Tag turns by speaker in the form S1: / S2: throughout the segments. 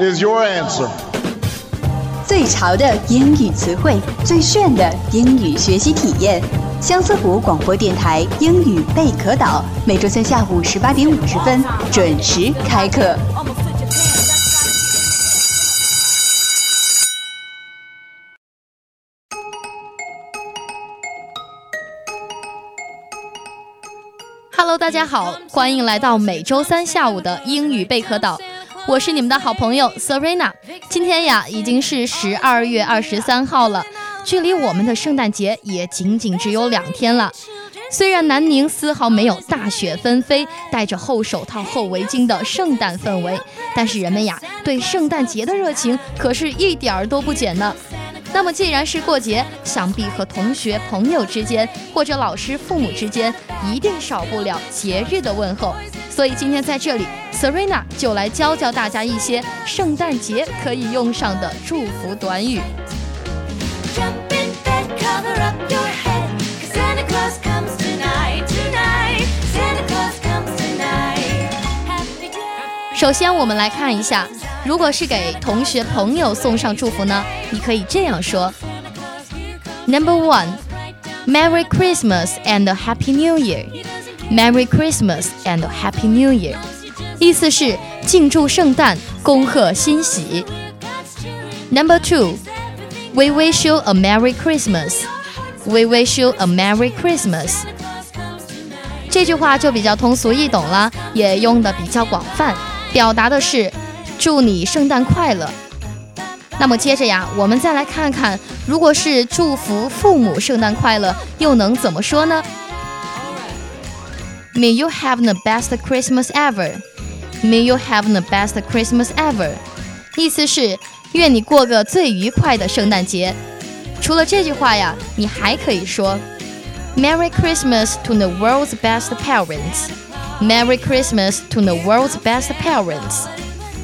S1: Is your answer.
S2: 最潮的英语词汇，最炫的英语学习体验。相思湖广播电台英语贝壳岛，每周三下午十八点五十分准时开课。
S3: Hello，大家好，欢迎来到每周三下午的英语贝壳岛，我是你们的好朋友 Serena。今天呀，已经是十二月二十三号了，距离我们的圣诞节也仅仅只有两天了。虽然南宁丝毫没有大雪纷飞、戴着厚手套、厚围巾的圣诞氛围，但是人们呀，对圣诞节的热情可是一点儿都不减呢。那么既然是过节，想必和同学、朋友之间，或者老师、父母之间，一定少不了节日的问候。所以今天在这里，Serena 就来教教大家一些圣诞节可以用上的祝福短语。首先，我们来看一下，如果是给同学朋友送上祝福呢，你可以这样说：Number one，Merry Christmas and a Happy New Year。Merry Christmas and Happy New Year. 意思是庆祝圣诞，恭贺新喜。Number two, We wish you a Merry Christmas. We wish you a Merry Christmas. 这句话就比较通俗易懂了，也用的比较广泛，表达的是祝你圣诞快乐。那么接着呀，我们再来看看，如果是祝福父母圣诞快乐，又能怎么说呢 ？May you have the best Christmas ever. May you have the best Christmas ever. 意思是愿你过个最愉快的圣诞节。除了这句话呀，你还可以说 Merry Christmas to the world's best parents. Merry Christmas to the world's best parents.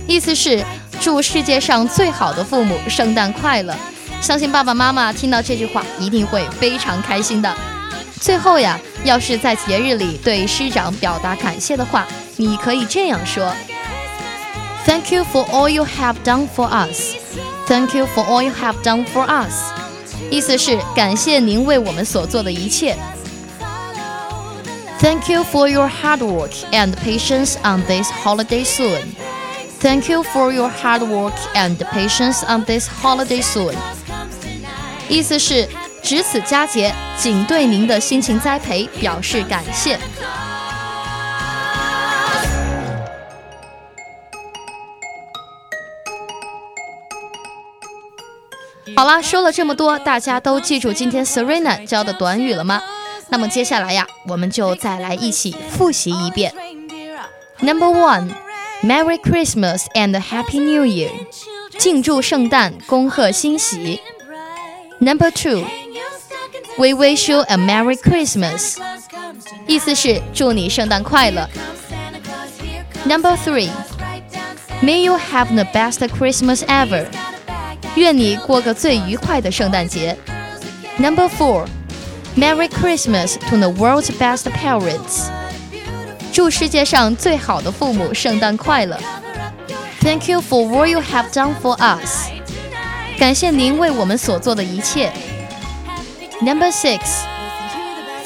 S3: 意思是祝世界上最好的父母圣诞快乐。相信爸爸妈妈听到这句话一定会非常开心的。 最后呀，要是在节日里对师长表达感谢的话，你可以这样说：Thank you for all you have done for us. Thank you for all you have done for us. 意思是感谢您为我们所做的一切。Thank you for your hard work and patience on this holiday soon. Thank you for your hard work and patience on this holiday soon. 意思是值此佳节，仅对您的辛勤栽培表示感谢。好啦，说了这么多，大家都记住今天 Serena 教的短语了吗？那么接下来呀，我们就再来一起复习一遍。Number one, Merry Christmas and Happy New Year，庆祝圣诞，恭贺新禧。Number two, We wish you a Merry Christmas，意思是祝你圣诞快乐。Number three, May you have the best Christmas ever，愿你过个最愉快的圣诞节。Number four, Merry Christmas to the world's best parents，祝世界上最好的父母圣诞快乐。Thank you for what you have done for us，感谢您为我们所做的一切。 Number six,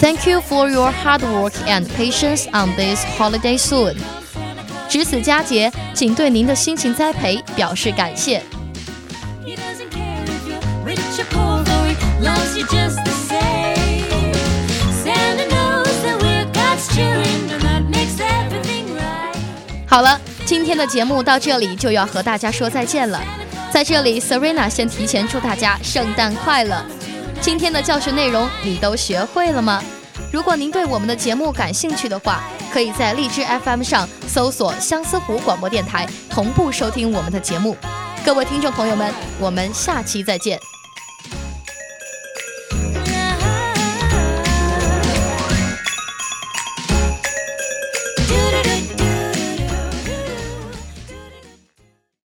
S3: Thank you for your hard work and patience on this holiday soon。值此佳节，仅对您的辛勤栽培表示感谢。
S4: He doesn't care if you're rich or poor, though he loves you just the same. Santa knows that we're God's children, and that makes everything right.
S3: 好了，今天的节目到这里就要和大家说再见了。在这里，Serena 先提前祝大家圣诞快乐。今天的教学内容你都学会了吗？如果您对我们的节目感兴趣的话，可以在荔枝 FM 上搜索相思湖广播电台，同步收听我们的节目。各位听众朋友们，我们下期再见。